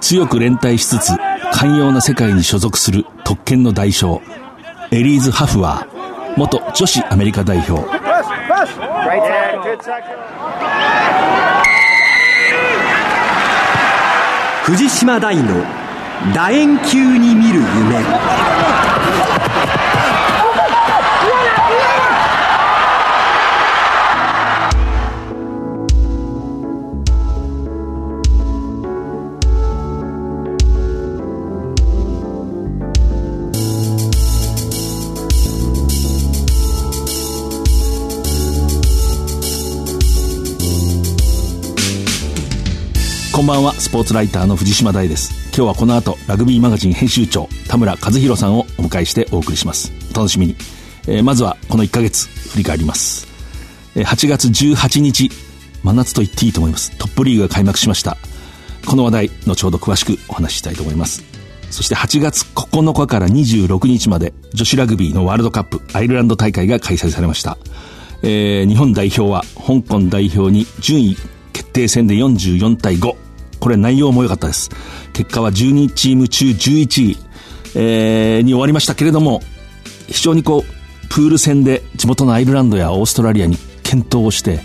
強く連帯しつつ寛容な世界に所属する特権の代表エリーズ・ハフワー元女子アメリカ代表。藤島大の楕円球に見る夢こんばんは。スポーツライターの藤島大です。今日はこの後ラグビーマガジン編集長田村和弘さんをお迎えしてお送りします。お楽しみに、えー、まずはこの1ヶ月振り返ります、え、8月18日真夏と言っていいと思います。トップリーグが開幕しました。この話題後ほど詳しくお話ししたいと思います。そして8月9日から26日まで女子ラグビーのワールドカップアイルランド大会が開催されました、えー、日本代表は香港代表に順位決定戦で44対5これ内容も良かったです。結果は12チーム中11位、えー、に終わりましたけれども、非常にこう、プール戦で地元のアイルランドやオーストラリアに健闘をして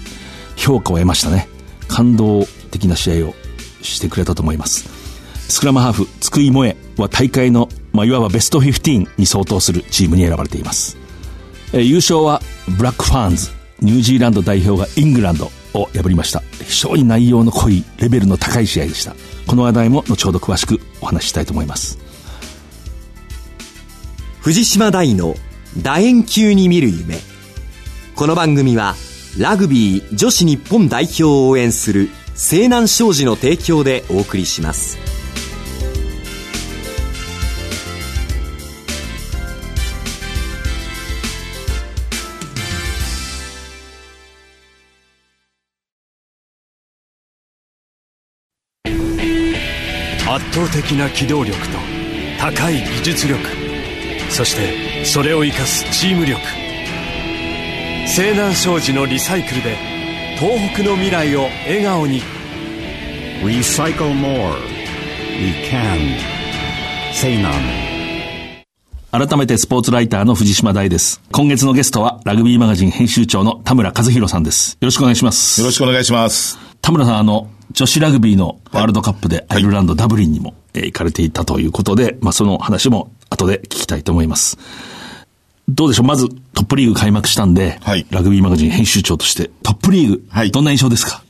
評価を得ましたね。感動的な試合をしてくれたと思います。スクラムハーフ、津久井萌は大会の、まあ、いわばベスト15に相当するチームに選ばれています。えー、優勝はブラックファーンズ、ニュージーランド代表がイングランド、を破りました。非常に内容の濃いレベルの高い試合でした。この話題も後ほど詳しくお話ししたいと思います。藤島大の楕円球に見る夢。この番組はラグビー女子日本代表を応援する西南商事の提供でお送りします。的な機動力と高い技術力そしてそれを生かすチーム力西南商事のリサイクルで東北の未来を笑顔に「Recycle More」「We Can」西南改めてスポーツライターの藤島大です。今月のゲストはラグビーマガジン編集長の田村和弘さんです。よろしくお願いします。よろしくお願いします。田村さん、あの、女子ラグビーのワールドカップでアイルランド、ダブリンにも、え行かれていたということで、まあ、その話も後で聞きたいと思います。どうでしょう？まずトップリーグ開幕したんで、はい、ラグビーマガジン編集長としてトップリーグ、はい、どんな印象ですか？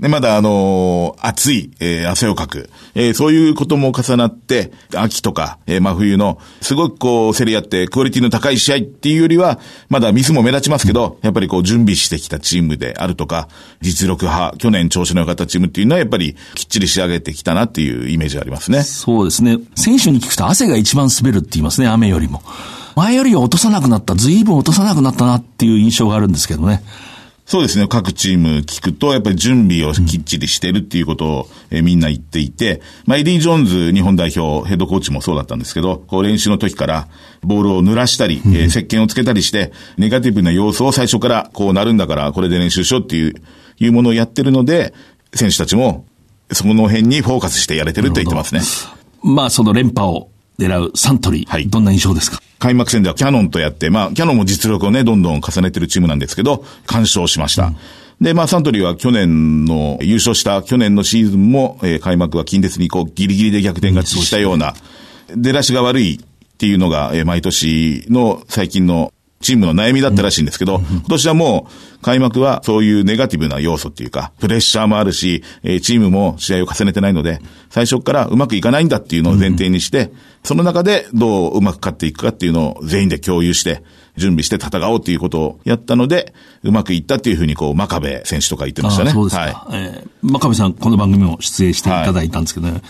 で、まだあのー、暑い、えー、汗をかく、えー、そういうことも重なって、秋とか、えー、真冬の、すごくこう、競り合って、クオリティの高い試合っていうよりは、まだミスも目立ちますけど、やっぱりこう、準備してきたチームであるとか、実力派、去年調子の良かったチームっていうのは、やっぱり、きっちり仕上げてきたなっていうイメージがありますね。そうですね。選手に聞くと汗が一番滑るって言いますね、雨よりも。前よりは落とさなくなった、随分落とさなくなったなっていう印象があるんですけどね。そうですね。各チーム聞くと、やっぱり準備をきっちりしてるっていうことを、えみんな言っていて、まあ、エディ・ジョーンズ日本代表ヘッドコーチもそうだったんですけど、こう練習の時からボールを濡らしたり、えー、石鹸をつけたりして、ネガティブな要素を最初からこうなるんだから、これで練習しようっていう、いうものをやってるので、選手たちもその辺にフォーカスしてやれてるって言ってますね。まあ、その連覇を狙うサントリー、はい、どんな印象ですか？開幕戦ではキャノンとやって、まあ、キャノンも実力をね、どんどん重ねてるチームなんですけど、完勝しました。うん。で、まあ、サントリーは去年の、優勝した去年のシーズンも、えー、開幕は近鉄にこう、ギリギリで逆転勝ちしたような、出だしが悪いっていうのが、えー、毎年の最近のチームの悩みだったらしいんですけど、今年はもう開幕はそういうネガティブな要素っていうか、プレッシャーもあるし、えー、チームも試合を重ねてないので、最初からうまくいかないんだっていうのを前提にして、その中でどううまく勝っていくかっていうのを全員で共有して、準備して戦おうっていうことをやったので、うまくいったっていうふうに、こう、真壁選手とか言ってましたね。そうですか。はい、えー、真壁さん、この番組も出演していただいたんですけどね、はい、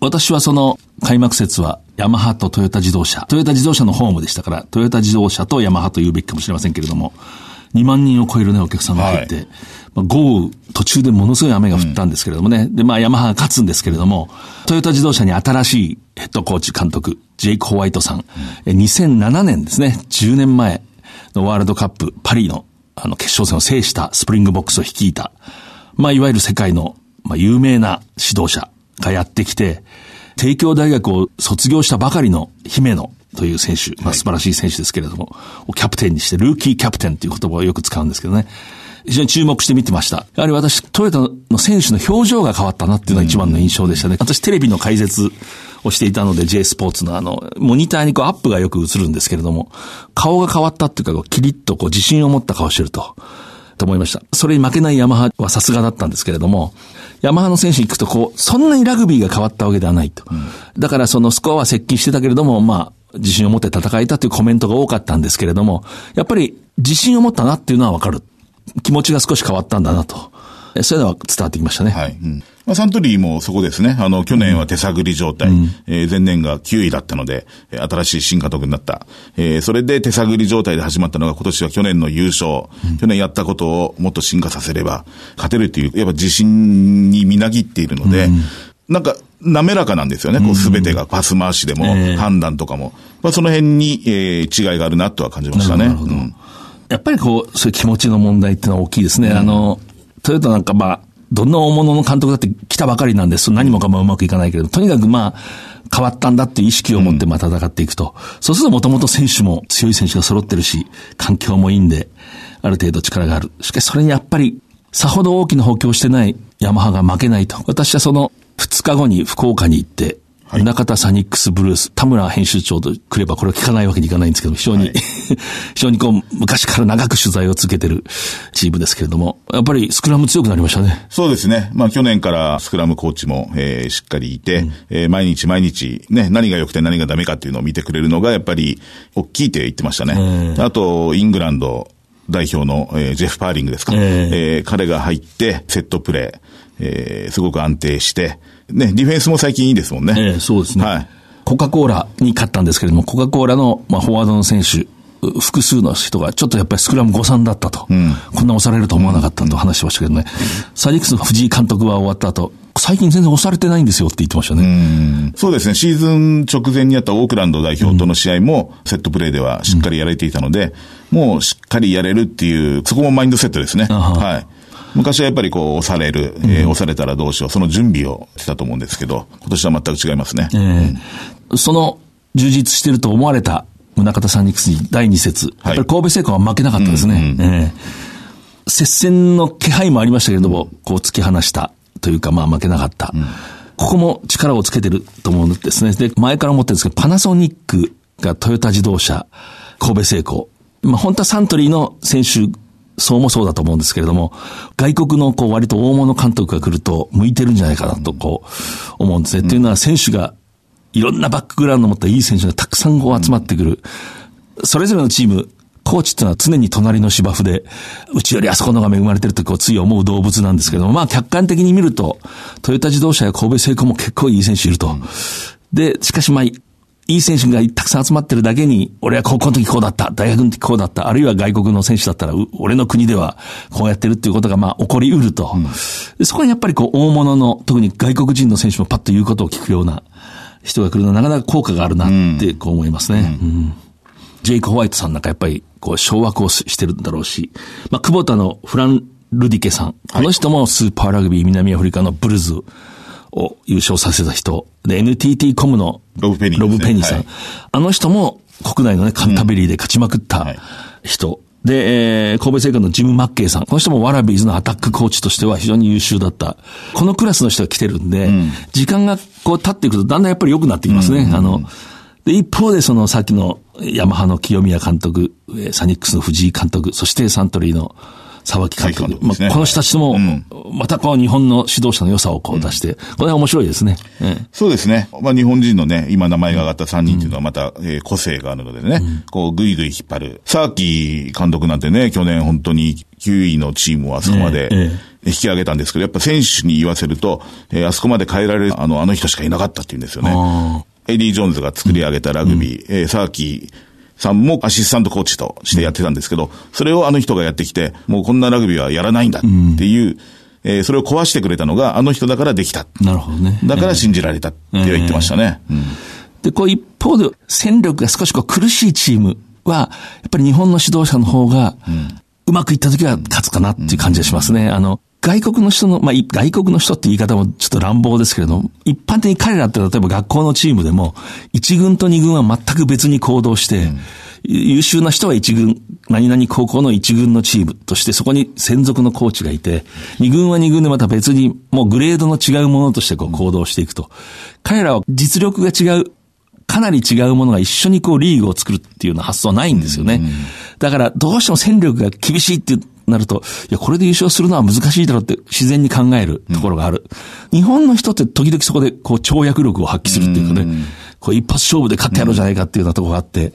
私はその開幕節はヤマハとトヨタ自動車、トヨタ自動車のホームでしたから、トヨタ自動車とヤマハと言うべきかもしれませんけれども、2万人を超えるね、お客さんが入って、はい、まあ、豪雨、途中でものすごい雨が降ったんですけれどもね、うん、で、まあ、ヤマハが勝つんですけれども、トヨタ自動車に新しいヘッドコーチ監督、ジェイク・ホワイトさん、うん、2007年ですね、10年前のワールドカップ、パリの、あの、決勝戦を制したスプリングボックスを率いた、まあ、いわゆる世界の、まあ、有名な指導者がやってきて、帝京大学を卒業したばかりの姫野という選手、まあ、素晴らしい選手ですけれども、キャプテンにして、ルーキーキャプテンという言葉をよく使うんですけどね。非常に注目して見てました。やはり私、トヨタの選手の表情が変わったなっていうのが一番の印象でしたね。私、テレビの解説をしていたので、J スポーツのあの、モニターにこうアップがよく映るんですけれども、顔が変わったっていうか、こうキリッとこう自信を持った顔してると。と思いました。それに負けないヤマハはさすがだったんですけれども、ヤマハの選手に行くとこう、そんなにラグビーが変わったわけではないと。だからそのスコアは接近してたけれども、まあ、自信を持って戦えたというコメントが多かったんですけれども、やっぱり自信を持ったなっていうのはわかる。気持ちが少し変わったんだなと。そういうのは伝わってきましたね。はい。うんまあ、サントリーもそこですね。あの、去年は手探り状態。えー前年が9位だったので、えー新しい新監督になった。えーそれで手探り状態で始まったのが今年は去年の優勝。去年やったことをもっと進化させれば、勝てるっていう、やっぱ自信にみなぎっているので、なんか、滑らかなんですよね。こう、すべてがパス回しでも、ええ判断とかも。まあ、その辺に、えー違いがあるなとは感じましたね。なるほどうんやっぱりこう、そういう気持ちの問題っていうのは大きいですね。あの、トヨタなんかまあ、どんな大物の監督だって来たばかりなんです。何もかもうまくいかないけれど、とにかくまあ、変わったんだっていう意識を持ってまあ戦っていくと。そうするともともと選手も強い選手が揃ってるし、環境もいいんで、ある程度力がある。しかしそれにやっぱり、さほど大きな補強をしてないヤマハが負けないと。私はその2日後に福岡に行って、中田サニックスブルース、田村編集長と来ればこれは聞かないわけにいかないんですけど、非常に、非常にこう、昔から長く取材を続けてるチームですけれども、やっぱりスクラム強くなりましたね。そうですね。まあ去年からスクラムコーチも、えーしっかりいて、えー毎日毎日ね、何が良くて何がダメかっていうのを見てくれるのがやっぱり大きいって言ってましたね。あと、イングランド代表の、えージェフ・パーリングですか。ええー彼が入って、セットプレー、えーすごく安定して、ね、ディフェンスも最近いいですもんね。ええそうですね。はい。コカ・コーラに勝ったんですけれども、コカ・コーラの、まあ、フォワードの選手、う複数の人が、ちょっとやっぱりスクラム誤算だったと。こんな押されると思わなかったと話してましたけどね。サニックスの藤井監督は終わった後、最近全然押されてないんですよって言ってましたね。そうですね。シーズン直前にあったオークランド代表との試合も、セットプレーではしっかりやれていたので、もうしっかりやれるっていう、そこもマインドセットですね。あははい。昔はやっぱりこう、押される、えー押されたらどうしよう、その準備をしてたと思うんですけど、今年は全く違いますね。ええその充実してると思われた宗像サニックスに第2節、やっぱり神戸製鋼は負けなかったですね。ええ接戦の気配もありましたけれども、こう突き放したというか、まあ負けなかった。ここも力をつけてると思うんですね。で、前から思ってるんですけど、パナソニックがトヨタ自動車、神戸製鋼。まあ本当はサントリーの選手そうもそうだと思うんですけれども、外国のこう割と大物監督が来ると向いてるんじゃないかなとこう思うんですね。というのは選手がいろんなバックグラウンドを持ったいい選手がたくさんこう集まってくる。それぞれのチーム、コーチっていうのは常に隣の芝生で、うちよりあそこのが恵まれてるとこうつい思う動物なんですけども、まあ客観的に見ると、トヨタ自動車や神戸製鋼も結構いい選手いると。で、しかしまあ、いい選手がたくさん集まってるだけに、俺は高校の時こうだった、大学の時こうだった、あるいは外国の選手だったら、う俺の国ではこうやってるっていうことがまあ起こりうると。でそこにやっぱりこう大物の、特に外国人の選手もパッと言うことを聞くような人が来るのはなかなか効果があるなってこう思いますね。うん。ジェイク・ホワイトさんなんかやっぱり、こう、掌握をししてるんだろうし、まあ、久保田のフラン・ルディケさん。この人もスーパーラグビー南アフリカのブルズを優勝させた人。で、NTT コムのロブペニーねロブペニーさん。はいあの人も国内のね、カンタベリーで勝ちまくったはい人。で、えー、神戸製鋼のジム・マッケイさん。この人もワラビーズのアタックコーチとしては非常に優秀だった。このクラスの人が来てるんで、時間がこう経っていくとだんだんやっぱり良くなってきますね。あの、で、一方でそのさっきのヤマハの清宮監督、えーサニックスの藤井監督、そしてサントリーの沢木監督。まあ、この人たちとも、うんまたこう日本の指導者の良さをこう出して、これは面白いですね。ええそうですね。まあ日本人のね、今名前が挙がった3人っていうのはまた、えー個性があるのでね、こうぐいぐい引っ張る。サーキー監督なんてね、去年本当に9位のチームをあそこまでええ引き上げたんですけど、やっぱ選手に言わせると、えーあそこまで変えられるあの、あの人しかいなかったっていうんですよねあ。エディ・ジョーンズが作り上げたラグビー、えーサーキーさんもアシスタントコーチとしてやってたんですけど、それをあの人がやってきて、もうこんなラグビーはやらないんだっていう、えーそれを壊してくれたのがあの人だからできた。なるほどね。だから信じられたって言ってましたね。うんで、こう一方で戦力が少しこう苦しいチームは、やっぱり日本の指導者の方が、うまくいった時は勝つかなっていう感じがしますね。あの、外国の人の、まあ、外国の人って言い方もちょっと乱暴ですけれども、一般的に彼らって例えば学校のチームでも、一軍と二軍は全く別に行動して、うん優秀な人は一軍、何々高校の一軍のチームとして、そこに専属のコーチがいて、二軍は二軍でまた別に、もうグレードの違うものとしてこう行動していくと。彼らは実力が違う、かなり違うものが一緒にこうリーグを作るっていうような発想はないんですよね。だからどうしても戦力が厳しいってなると、いや、これで優勝するのは難しいだろうって自然に考えるところがある。うん、日本の人って時々そこでこう跳躍力を発揮するっていうかね、こう一発勝負で勝ってやろうじゃないかっていうようなところがあって、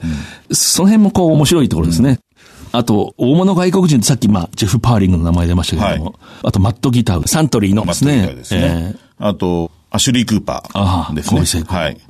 その辺もこう面白いところですね。あと、大物外国人ってさっき、まあ、ジェフ・パーリングの名前出ましたけども、はい、あと、マット・ギター、サントリーのですね。ですね。えー、あと、アシュリー・クーパーですね。はい。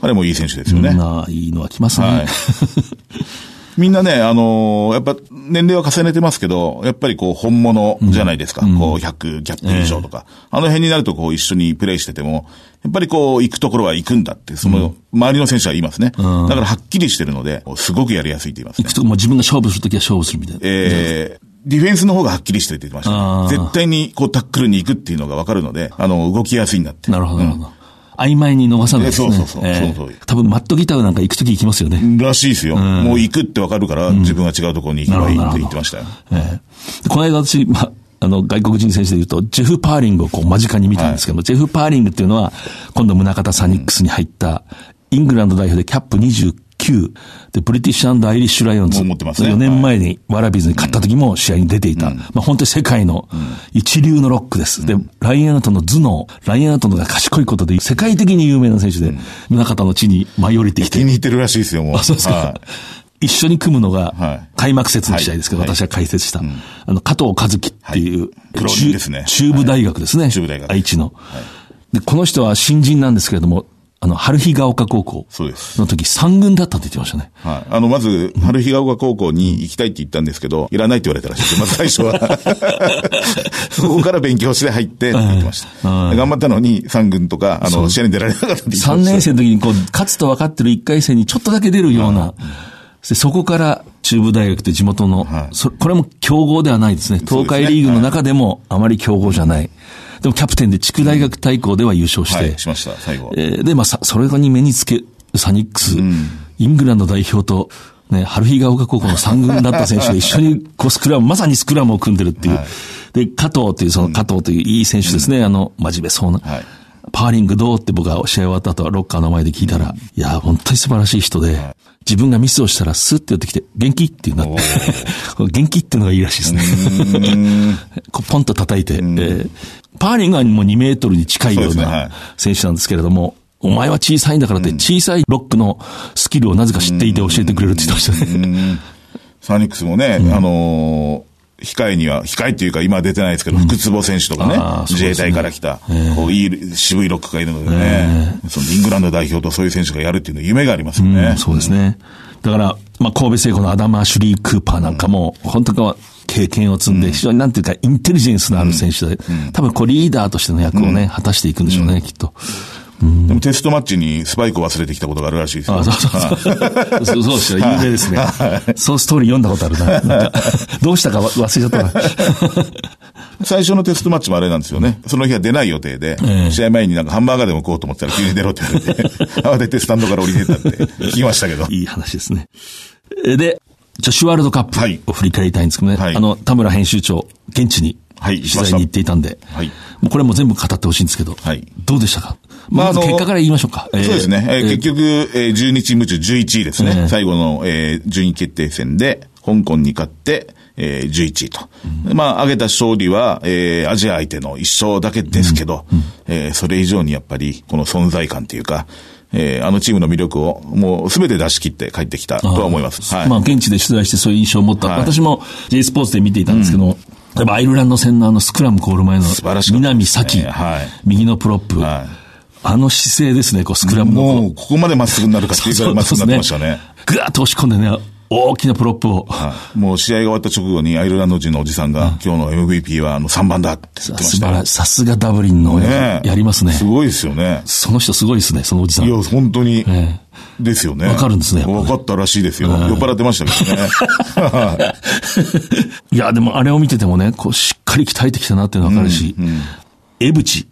彼もいい選手ですよね。いいのは来ますね。はい みんなね、あのー、やっぱ年齢は重ねてますけど、やっぱりこう本物じゃないですか。うん、こう100キャップ以上とか、えー、あの辺になるとこう一緒にプレイしてても、やっぱりこう行くところは行くんだって、その周りの選手は言いますね。うん、だからはっきりしてるので、すごくやりやすいって言います、ね。行くとこも自分が勝負するときは勝負するみたいな。えー、ディフェンスの方がはっきりしてるって言ってました、ね。絶対にこうタックルに行くっていうのがわかるので、あの、動きやすいんだって。なるほど、なるほど。曖昧に逃さないですね。そうそうそう。多分マットギターなんか行くとき行きますよね。らしいですよ。うん、もう行くってわかるから、自分が違うところに行けばいいって言ってましたよ。えー、この間私、まあ、あの、外国人選手で言うと、ジェフ・パーリングをこう間近に見たんですけども、はい、ジェフ・パーリングっていうのは、今度宗像サニックスに入った、イングランド代表でキャップ29 9で、ブリティッシュアイリッシュライオンズ。持ってますね。4年前にワラビーズに勝った時も試合に出ていた。うん、まあ本当に世界の一流のロックです。うん、で、ライアンアウトの頭脳、ライアンアウトのが賢いことで世界的に有名な選手で、宗像の地に舞い降りてきて。気に入ってるらしいですよ、もう。あ、そうですか。はい一緒に組むのが、開幕節の試合ですけど、はい、私は解説した、はい、あの、加藤和樹っていう、はい、ね。中部大学ですね。中部大学。愛知の。で、この人は新人なんですけれども、あの、春日が丘高校の時三軍だったって言ってましたね。はい。あの、まず、春日が丘高校に行きたいって言ったんですけど、いらないって言われたらしいです。まず最初は。そこから勉強して入ってって言ってました。頑張ったのに三軍とか、あの、試合に出られなかったって言ってました。3年生の時にこう、勝つと分かってる1回戦にちょっとだけ出るような、そこから中部大学って地元の、はい、これも強豪ではないですね。東海リーグの中でもあまり強豪じゃない。でもキャプテンで地区大学対抗では優勝して。はい、しました、最後。えー、で、まあ、それに目につけ、サニックス、うん、イングランド代表と、ね、春日が丘高校の三軍だった選手が 一緒にこうスクラム、まさにスクラムを組んでるっていう。はい、で、加藤という、その加藤といういい選手ですね。うん、あの、真面目そうな。はいパーリングどうって僕が試合終わった後はロッカーの前で聞いたら、いや、本当に素晴らしい人で、自分がミスをしたらスッて寄ってきて、元気っていうなって、元気っていうのがいいらしいですね。こうポンと叩いて、えー、パーリングはもう2メートルに近いような選手なんですけれども、お前は小さいんだからって、小さいロックのスキルをなぜか知っていて教えてくれるって言ってましたね。サニックスもね、うん、あのー、控えには、控えっていうか今出てないですけど、福坪選手とかね、自衛隊から来た、こういい渋いロックがいるのでね、そのイングランド代表とそういう選手がやるっていうのは夢がありますよね。そうですね。だから、まあ、神戸製鋼のアダマ・シュリー・クーパーなんかも、本当か経験を積んで、非常になんていうか、インテリジェンスのある選手で、多分こうリーダーとしての役をね、果たしていくんでしょうね、きっと。でもテストマッチにスパイクを忘れてきたことがあるらしいですよ。あそうそうそう。そうそうですよ。有名ですね。そうストーリー読んだことあるな。どうしたか忘れちゃったな。最初のテストマッチもあれなんですよね。その日は出ない予定で、試合前になんかハンバーガーでも食おうと思ったら急に出ろって言われて、慌ててスタンドから降りてったって聞きましたけど。いい話ですね。で、女子ワールドカップを振り返りたいんですけどね。はい、あの、田村編集長、現地に取材に行っていたんで、はい、もうこれも全部語ってほしいんですけど、はい、どうでしたか？まあ、あの、結果から言いましょうか。そうですね。えー、結局、えー、12チーム中11位ですね。えー、最後の、えー、順位決定戦で、香港に勝って、えー、11位と。うん、まあ、上げた勝利は、えー、アジア相手の一勝だけですけど、うん。うん、えー、それ以上にやっぱり、この存在感というか、えー、あのチームの魅力をもうすべて出し切って帰ってきたとは思います。はい、まあ、現地で取材してそういう印象を持った。はい、私も J スポーツで見ていたんですけど、うん。例えばアイルランド戦のあのスクラムコール前の南咲、はい、右のプロップ、はい、あの姿勢ですね、こうスクラムの。もうここまでまっすぐになるかっていうぐらいまっすぐになってましたね。ぐわっと押し込んでね、大きなプロップを。はい、もう試合が終わった直後にアイルランド人のおじさんが、うん、今日の MVP はあの3番だって言ってました、さすがダブリンの、ね、やりますね。すごいですよね。その人すごいですね、そのおじさん。いや、本当に。ねですよね。わかるんですねやっぱねわかったらしいですよ。酔っ払ってましたけどね。いや、でもあれを見ててもね、こう、しっかり鍛えてきたなっていうのわかるし、江淵、え、ブチ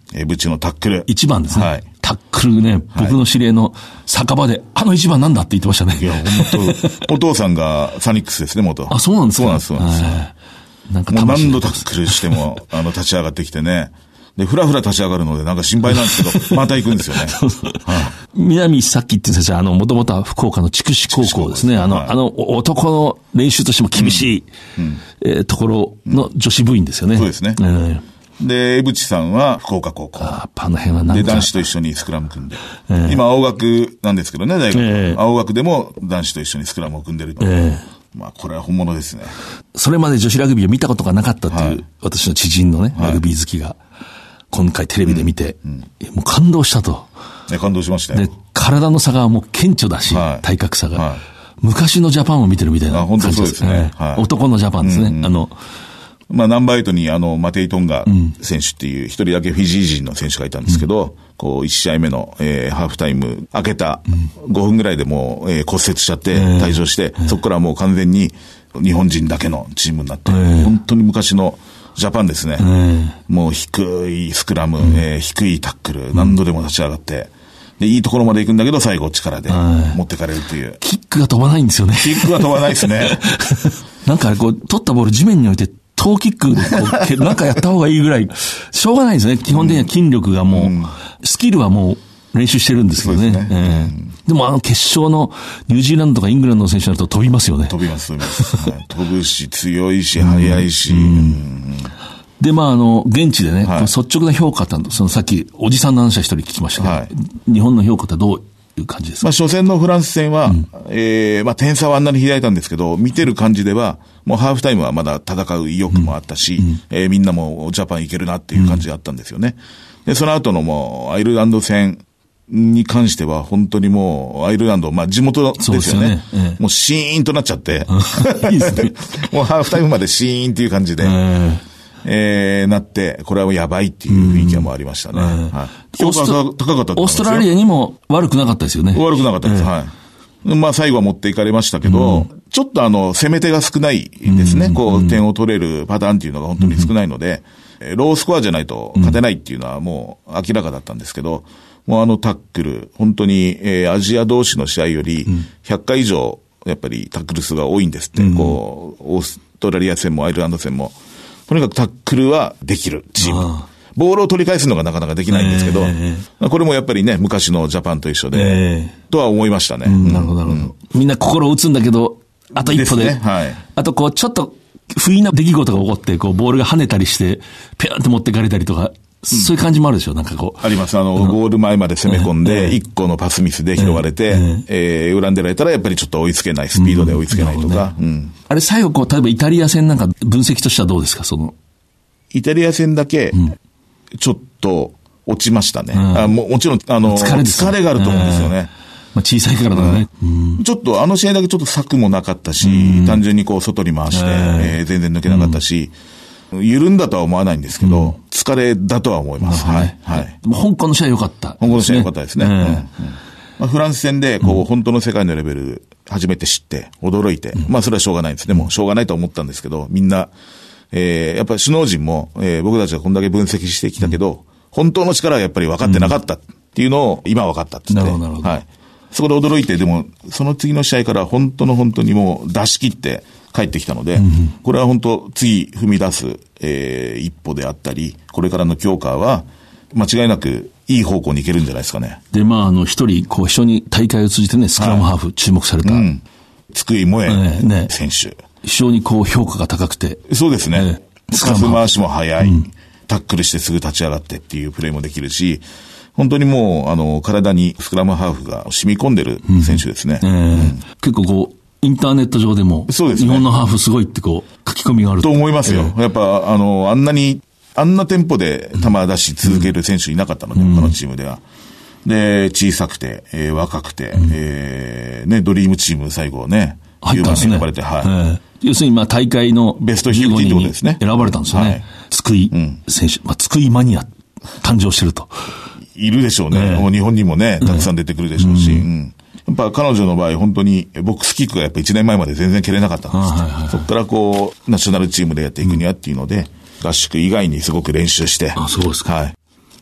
のタックル。一番ですね。はいタックルね、僕の知り合いの酒場で、あの一番なんだって言ってましたね。いや、本当お父さんがサニックスですね、元。あ、そうなんですか？そうなんです、そうなんです。はいなんかもう魂何度タックルしても、あの、立ち上がってきてね。で、ふらふら立ち上がるので、なんか心配なんですけど、また行くんですよね。南さっきって言ってたじゃんあの、もともとは福岡の筑紫高校ですね。あの、はいあの、お男の練習としても厳しい、えーところの女子部員ですよね。そうですねえーで、江淵さんは福岡高校。ああの辺はなんで、か。男子と一緒にスクラム組んで。今、青学なんですけどね、大学。ええ青学でも男子と一緒にスクラムを組んでると。えまあ、これは本物ですね。それまで女子ラグビーを見たことがなかったという、はい私の知人のね、はいラグビー好きが、今回テレビで見て、もう感動したと。ね、感動しましたでよ。、体の差がもう顕著だし、はい体格差が、はい昔のジャパンを見てるみたいなあ本当感じそうですねはい男のジャパンですね。あの、まあ、ナンバーエイトに、あの、マテイ・トンガ選手っていう、一人だけフィジー人の選手がいたんですけど、こう、一試合目の、えーハーフタイム、開けた5分ぐらいでもう、えー骨折しちゃって、退場して、そこからもう完全に日本人だけのチームになって、本当に昔のジャパンですね。もう低いスクラム、えー低いタックル、何度でも立ち上がって、で、いいところまで行くんだけど、最後力で持ってかれるという。キックが飛ばないんですよね。キックは飛ばないですね。なんかこう、取ったボール地面に置いて、トーキックでこうけ、なんかやった方がいいぐらい、しょうがないですね。基本的には筋力がもう、スキルはもう練習してるんですけどね。ですねええでもあの決勝のニュージーランドとかイングランドの選手になると飛びますよね。飛びます、飛びます。はい飛ぶし、強いし、速いし。で、まあ、あの、現地でね、はい率直な評価ってそのさっき、おじさんの話は一人聞きましたけど、はい日本の評価ってどういう感じですか、まあ、初戦のフランス戦は、ええまあ、点差はあんなに開いたんですけど、見てる感じでは、もうハーフタイムはまだ戦う意欲もあったし、えーみんなもジャパンいけるなっていう感じがあったんですよね。で、その後のもう、アイルランド戦に関しては、本当にもう、アイルランド、まあ、地元ですよね。そうですよね。ええ。もうシーンとなっちゃって、いいですね。もうハーフタイムまでシーンっていう感じで、ええーなって、これはもうやばいっていう雰囲気はもうありましたね。はい。評価が高かったオーストラリアにも悪くなかったですよね。悪くなかったです。はい。まあ最後は持っていかれましたけど、ちょっとあの、攻め手が少ないですね。こう、点を取れるパターンっていうのが本当に少ないので、えーロースコアじゃないと勝てないっていうのはもう明らかだったんですけど、もうあのタックル、本当に、えーアジア同士の試合より100回以上、やっぱりタックル数が多いんですって。こう、オーストラリア戦もアイルランド戦も。とにかくタックルはできるチームあ。ボールを取り返すのがなかなかできないんですけど、えこれもやっぱりね、昔のジャパンと一緒で、えとは思いましたね。うんなるほど、なるほど。みんな心を打つんだけど、あと一歩で。ですねはいあとこう、ちょっと、不意な出来事が起こって、こう、ボールが跳ねたりして、ペアンって持ってかれたりとか、そういう感じもあるでしょ、なんかこう。あります。あの、ゴール前まで攻め込んで、一個のパスミスで拾われて、えー恨んでられたらやっぱりちょっと追いつけない、スピードで追いつけないとか、うん。あれ、最後こう、例えばイタリア戦なんか分析としてはどうですか、その。イタリア戦だけ、ちょっと落ちましたね。ん。あももちろん、あの、疲れがあると思うんですよね。まあ、小さいからだね。うん。ちょっとあの試合だけちょっと策もなかったし、単純にこう外に回して、えー全然抜けなかったし、緩んだとは思わないんですけど、疲れだとは思います。はい。はい。でも香港の試合良かった、香港の試合良かったですね。ええうんうんまあ、フランス戦で、こう、本当の世界のレベル、初めて知って、驚いて、まあ、それはしょうがないんです。でも、しょうがないと思ったんですけど、みんな、えーやっぱり首脳陣も、えー僕たちはこんだけ分析してきたけど、本当の力はやっぱり分かってなかったっていうのを、今分かったって言って。なるほどなるほどはい。そこで驚いて、でも、その次の試合から本当の本当にもう出し切って帰ってきたので、これは本当、次踏み出す、えー一歩であったり、これからの強化は、間違いなくいい方向に行けるんじゃないですかね。で、まあ、あの、一人、こう、非常に大会を通じてね、スクラムハーフ注目された、うん。津久井萌え選手。非常にこう、評価が高くて、そうですね。ええ。スカス回しも早い、タックルしてすぐ立ち上がってっていうプレーもできるし、本当にもう、あの、体にスクラムハーフが染み込んでる選手ですね。えー結構こう、インターネット上でも、そうですね。日本のハーフすごいってこう、書き込みがある。と思いますよ。やっぱ、あの、あんなに、あんなテンポで球出し続ける選手いなかったので、他のチームでは。で、小さくて、えー若くて、えーね、ドリームチーム最後ね、入ったんですね。選ばれて、はい。えー要するに、まあ、大会のベスト50 15って人にことですね。選ばれたんですよね。はい。津久井選手、まあ、津久井マニア、誕生してると。いるでしょうね。ねもう日本にもね、たくさん出てくるでしょうし、うんやっぱ彼女の場合、本当にボックスキックがやっぱ1年前まで全然蹴れなかったんです、そこからこう、ナショナルチームでやっていくにはっていうので、合宿以外にすごく練習して。あそうですかはい。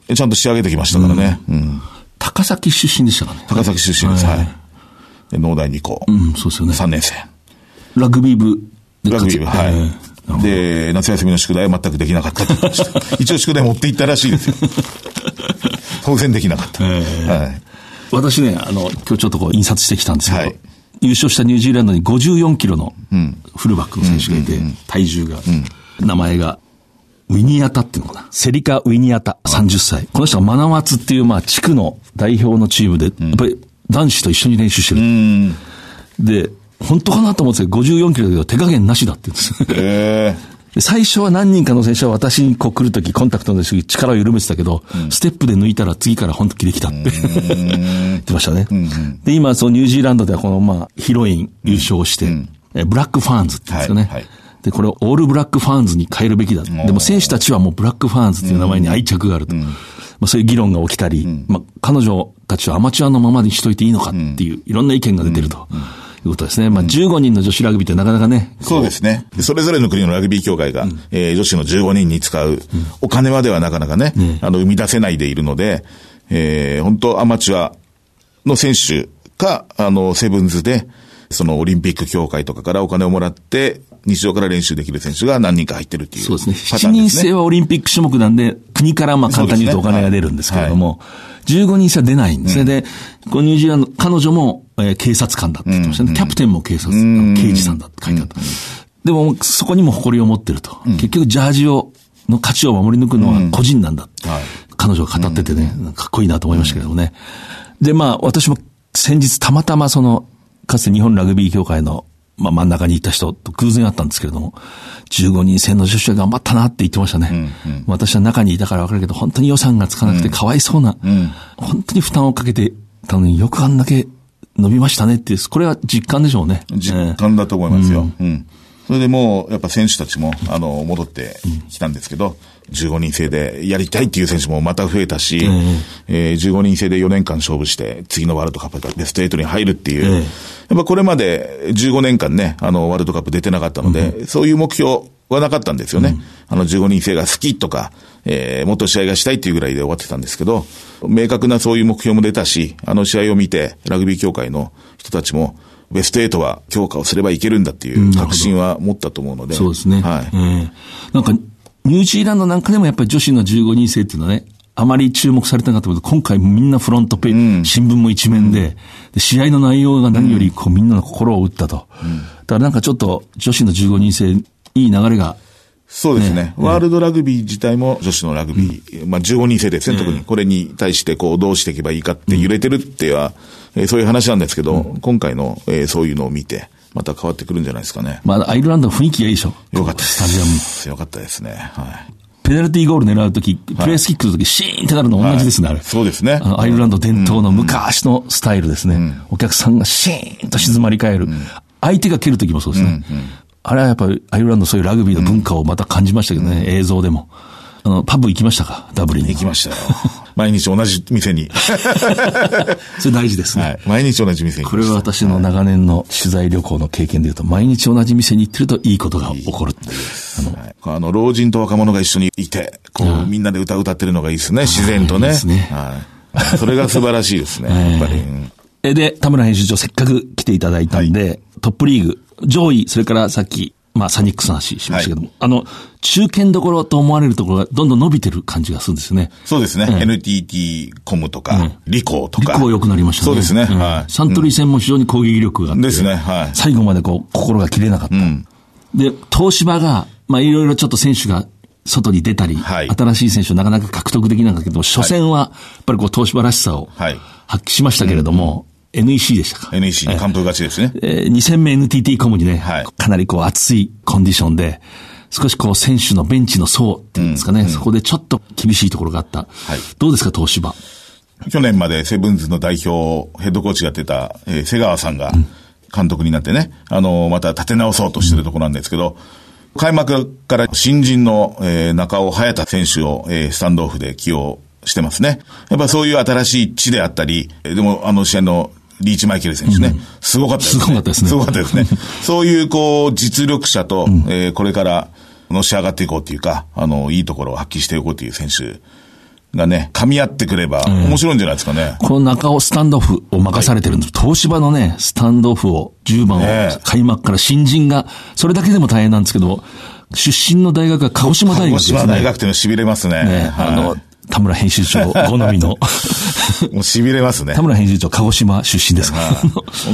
でちゃんと仕上げてきましたからね。うん。高崎出身でしたかね。高崎出身です。はいはい。で農大二校。うん、そうですよね。3年生。ラグビー部でラグビー部、活躍ええはい。で、夏休みの宿題は全くできなかったって言ました。一応宿題持って行ったらしいですよ。当然できなかった。はい。私ね、あの、今日ちょっとこう印刷してきたんですけど、はい優勝したニュージーランドに54キロのフルバックの選手がいて、体重が、名前が、ウィニアタっていうのかな。セリカ・ウィニアタ、30歳。この人がマナワツっていう、まあ、地区の代表のチームで、やっぱり男子と一緒に練習してる。で、本当かなと思ってたけど54キロだけど手加減なしだって言うんです。えで最初は何人かの選手は私にこう来るとき、コンタクトの時力を緩めてたけど、ステップで抜いたら次から本気できたって 言ってましたね。で、今、そのニュージーランドではこの、まあ、ヒロイン優勝して、えブラックファンズって言うんですかね。はいはい。で、これをオールブラックファンズに変えるべきだ。でも選手たちはもうブラックファンズっていう名前に愛着があると。まあ、そういう議論が起きたり、まあ、彼女たちはアマチュアのままにしといていいのかっていう、いろんな意見が出てると。いうことですね。まあ、15人の女子ラグビーってなかなかね、そうですね。でそれぞれの国のラグビー協会が、えー女子の15人に使う、お金まではなかなかね、あの、生み出せないでいるので、えー本当アマチュアの選手か、あの、セブンズで、そのオリンピック協会とかからお金をもらって、日常から練習できる選手が何人か入ってるっていうそうですね。パタ7人。制はオリンピック種目なんで、国からまあ簡単に言うとお金が出るんですけれども、15人制は出ないんですね。で、このニュージーランド、彼女も、えー警察官だって言ってましたね。キャプテンも警察、刑事さんだって書いてあった。でも、そこにも誇りを持ってると。結局、ジャージを、の価値を守り抜くのは個人なんだって。はい彼女が語っててね、かっこいいなと思いましたけどもね。で、まあ、私も先日たまたまその、かつて日本ラグビー協会の、まあ、真ん中にいた人と偶然会ったんですけれども、15人制の女子は頑張ったなって言ってましたね。私は中にいたから分かるけど、本当に予算がつかなくてかわいそうな、本当に負担をかけてたのによくあんだけ伸びましたねっていう、これは実感でしょうね。実感だと思いますよ。うん。それでもう、やっぱ選手たちも、あの、戻ってきたんですけど、15人制でやりたいっていう選手もまた増えたし、えー15人制で4年間勝負して、次のワールドカップでベスト8に入るっていう、ええやっぱこれまで15年間ね、あの、ワールドカップ出てなかったので、そういう目標はなかったんですよね。あの、15人制が好きとか、えーもっと試合がしたいっていうぐらいで終わってたんですけど、明確なそういう目標も出たし、あの試合を見て、ラグビー協会の人たちも、ベスト8は強化をすればいけるんだっていう確信は持ったと思うので。そうですね。はい。ええなんか、ニュージーランドなんかでもやっぱり女子の15人制っていうのはね、あまり注目されてなかったけど、今回みんなフロントページ、新聞も一面で、で試合の内容が何よりこうみんなの心を打ったと。だからなんかちょっと女子の15人制、いい流れが、そうですね。ワールドラグビー自体も女子のラグビー、まあ15人制ですね、特に。これに対してこうどうしていけばいいかって揺れてるっては、えーそういう話なんですけど、今回の、えーそういうのを見て、また変わってくるんじゃないですかね。まあアイルランドの雰囲気がいいでしょ。よかったです。スタジアム。よかったですね。はい。ペナルティーゴール狙うとき、プレースキックのとき、シーンってなるの同じですね、あれ。そうですねアイルランド伝統の昔のスタイルですね。お客さんがシーンと静まり返る。相手が蹴るときもそうですね。あれはやっぱりアイルランドそういうラグビーの文化をまた感じましたけどね、映像でも。あの、パブ行きましたか？ダブリンに。行きましたよ。毎日同じ店に。それ大事ですね。はい。毎日同じ店にこれ。は私の長年の取材旅行の経験で言うと、毎日同じ店に行ってるといいことが起こる。あの、はいあの、老人と若者が一緒にいて、こう、みんなで歌を歌ってるのがいいですね、自然とね。いいですねはい。それが素晴らしいですね、やっぱり。うんえで、田村編集長せっかく来ていただいたんで、トップリーグ、上位、それからさっき、まあサニックスの話しましたけども、あの、中堅どころと思われるところがどんどん伸びてる感じがするんですよね。そうですね。NTT コムとか、リコーとか。リコ良くなりましたね。そうですね。んはい。サントリー戦も非常に攻撃力があって。ですねはい最後までこう、心が切れなかった。で、東芝が、まあいろいろちょっと選手が外に出たり、はい新しい選手をなかなか獲得できなかったけど、初戦は、やっぱりこう、東芝らしさをはい発揮しましたけれども、NEC でしたか？NEC に完封勝ちですね。えー2戦目 NTT コムにね、はいかなりこう熱いコンディションで、少しこう選手のベンチの層っていうんですかね、そこでちょっと厳しいところがあった。どうですか、東芝？去年までセブンズの代表、ヘッドコーチやってた、えー瀬川さんが監督になってね、あの、また立て直そうとしてるところなんですけど、開幕から新人の、えー中尾隼太選手を、えースタンドオフで起用してますね。やっぱそういう新しい地であったり、えーでもあの試合のリーチマイケル選手ね。すごかったですね。すごかったですねすごかったですね。そういう、こう、実力者と、えーこれから、のし上がっていこうっていうか、あの、いいところを発揮していこうっていう選手がね、噛み合ってくれば、面白いんじゃないですかね。この中尾スタンドオフを任されてるんです。東芝のね、スタンドオフを10番を開幕から新人が、それだけでも大変なんですけど、出身の大学が鹿児島大鹿児学ですね。島大学っていうの痺れますね。ね、あのはい、田村編集長好みの、もう痺れますね田。村編集長鹿児島出身ですから、はい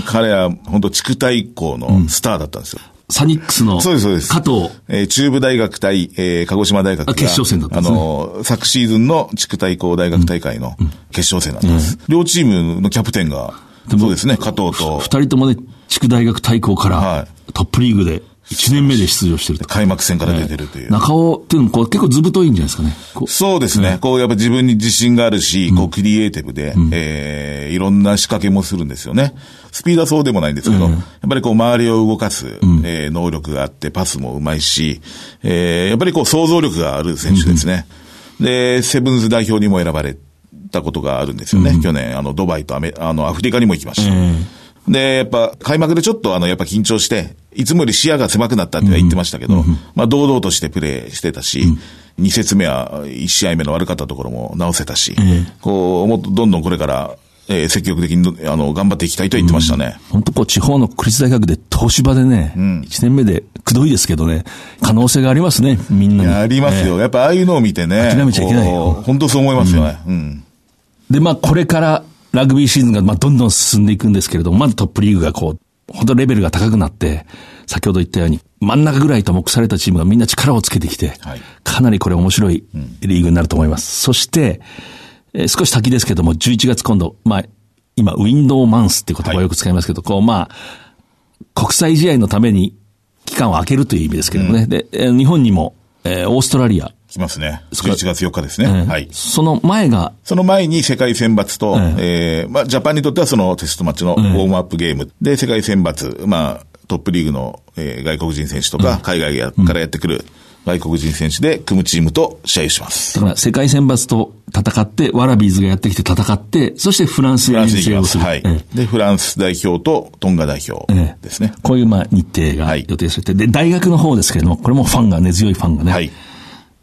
彼は本当地区対抗のスターだったんですよ。サニックスのそうです、そうです。加藤、えー中部大学対、えー鹿児島大学が。あ決勝戦だったんですねあのー昨シーズンの地区対抗大学大会の決勝戦だったんです。両チームのキャプテンが、そうですね、加藤と二人ともね、地区大学対抗かはらトップリーグで1年目で出場してると。開幕戦から出てるという。中尾っていうのもこう結構図太いんじゃないですかね。そうですね。こう、やっぱ自分に自信があるし、こう、クリエイティブで、えーいろんな仕掛けもするんですよね。スピードはそうでもないんですけど、やっぱりこう、周りを動かす、えー能力があって、パスもうまいし、えーやっぱりこう、想像力がある選手ですね。で、セブンズ代表にも選ばれたことがあるんですよね。去年、あの、ドバイとアメ、あの、アフリカにも行きました。で、やっぱ、開幕でちょっとあの、やっぱ緊張して、いつもより視野が狭くなったっては言ってましたけど、まあ、堂々としてプレーしてたし、2節目は1試合目の悪かったところも直せたし、こう、もっとどんどんこれから、えー積極的に、あの、頑張っていきたいとは言ってましたね。本当こう地方の国立大学で東芝でね、一年目でくどいですけどね、可能性がありますね、みんなに。ありますよ。やっぱああいうのを見てね。諦めちゃいけないよ本当そう思いますよね。うん。で、まあ、これからラグビーシーズンが、まあ、どんどん進んでいくんですけれども、まずトップリーグがこう、本当レベルが高くなって、先ほど言ったように、真ん中ぐらいと目されたチームがみんな力をつけてきて、はいかなりこれ面白いリーグになると思います。そして、えー少し先ですけども、11月今度、まあ、今、ウィンドウマンスっていう言葉をよく使いますけど、こう、まあ、国際試合のために期間を空けるという意味ですけどもね。で、えー日本にも、えーオーストラリア、来ますね。そこ11月4日ですね。えーはい。その前が、その前に世界選抜と、ええーまあ、ジャパンにとってはそのテストマッチのウォームアップゲームで、世界選抜、まあ、トップリーグの、えー外国人選手とか、海外やからやってくる外国人選手で組むチームと試合をします。だから世界選抜と戦って、ワラビーズがやってきて戦って、そしてフランスへフランスに行きます。遠征をする。はいええ。で、フランス代表とトンガ代表ええですね。こういうまあ日程がはい予定されて、で、大学の方ですけれども、これもファンが根強いファンがね、はい。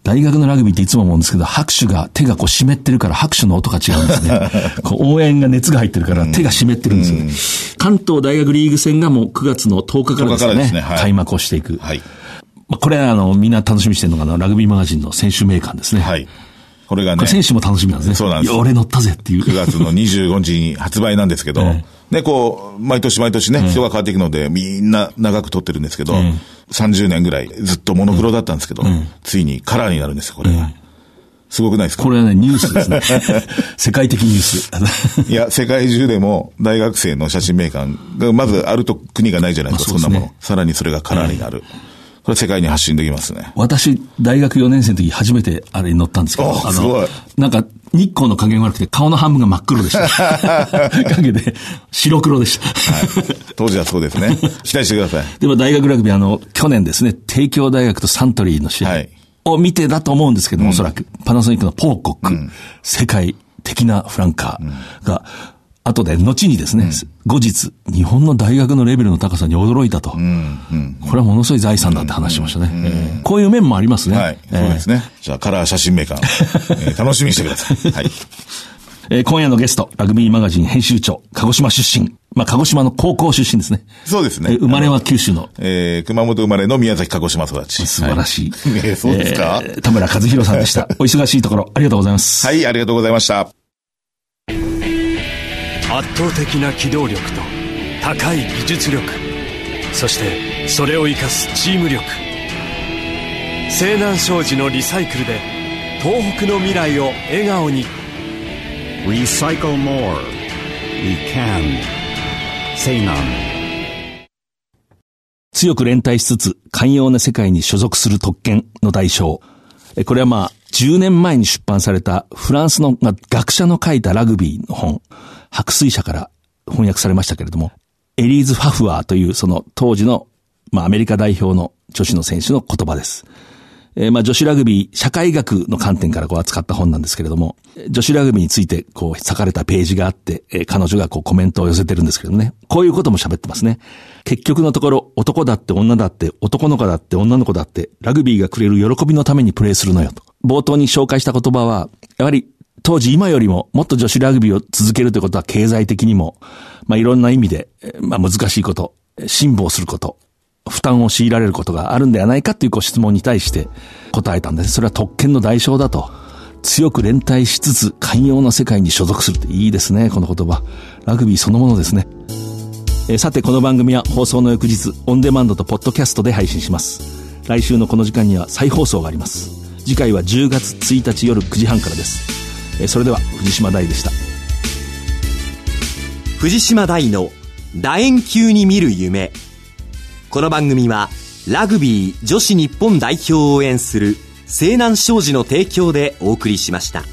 大学のラグビーっていつも思うんですけど、拍手が、手がこう湿ってるから拍手の音が違うんですね。こう応援が熱が入ってるから手が湿ってるんですよね。関東大学リーグ戦がもう9月の10日からです10日からね、ですねはい開幕をしていく。はい。まあ、これはあの、みんな楽しみにしてるのがラグビーマガジンの選手名鑑ですね。はい。これがね選手も楽しみなんですね。そうなんです俺乗ったぜっていう。9月の25日に発売なんですけど、えね、こう、毎年毎年ね、人が変わっていくので、みんな長く撮ってるんですけど、30年ぐらいずっとモノクロだったんですけど、ついにカラーになるんですよ、これが。すごくないですか？これはね、ニュースですね。世界的ニュース。いや、世界中でも大学生の写真メーカーがまずあると国がないじゃないですか、まあそうんですねそなもの。さらにそれがカラーになる。これ世界に発信できますね。私、大学4年生の時初めてあれに乗ったんですけど、あおすごいなんか、日光の加減悪くて顔の半分が真っ黒でした。影で、白黒でした。当時はそうですね。期待してください。でも大学ラグビー、あの、去年ですね、帝京大学とサントリーの試合はいを見てだと思うんですけども、おそらく、パナソニックのポーコック、世界的なフランカーが、後で、後にですね、後日、日本の大学のレベルの高さに驚いたと。これはものすごい財産だって話しましたね。えーこういう面もありますね。はい。そうですね。じゃあ、カラー写真メーカー、えー楽しみにしてください。はい。えー今夜のゲスト、ラグビーマガジン編集長、鹿児島出身。まあ、鹿児島の高校出身ですね。そうですねえー生まれは九州の。えー、熊本生まれの宮崎鹿児島育ち。素晴らしい。はい えーそうですか、えー田村和弘さんでした。お忙しいところ、ありがとうございます。はい、ありがとうございました。圧倒的な機動力と高い技術力そしてそれを生かすチーム力西南商事のリサイクルで東北の未来を笑顔に Recycle more. We can. Say none. 強く連帯しつつ、寛容な世界に所属する特権の代償。えこれはまあ、10年前に出版されたフランスの学者の書いたラグビーの本、白水社から翻訳されましたけれども、エリーズ・ファフワーというその当時の、まあ、アメリカ代表の女子の選手の言葉です。えー、まあ女子ラグビー社会学の観点からこう扱った本なんですけれども、女子ラグビーについてこう裂かれたページがあって、えー、彼女がこうコメントを寄せてるんですけどね。こういうことも喋ってますね。結局のところ、男だって女だって男の子だって女の子だってラグビーがくれる喜びのためにプレーするのよと。冒頭に紹介した言葉は、やはり当時今よりももっと女子ラグビーを続けるということは経済的にも、まあいろんな意味で、まあ難しいこと、辛抱すること、負担を強いられることがあるんではないかというご質問に対して答えたんです。それは特権の代償だと。強く連帯しつつ寛容な世界に所属するっていいですね、この言葉。ラグビーそのものですね。えさて、この番組は放送の翌日、オンデマンドとポッドキャストで配信します。来週のこの時間には再放送があります。次回は10月1日夜9時半からです。えそれでは、藤島大でした。藤島大の楕円球に見る夢。この番組は、ラグビー女子日本代表を応援する西南商事の提供でお送りしました。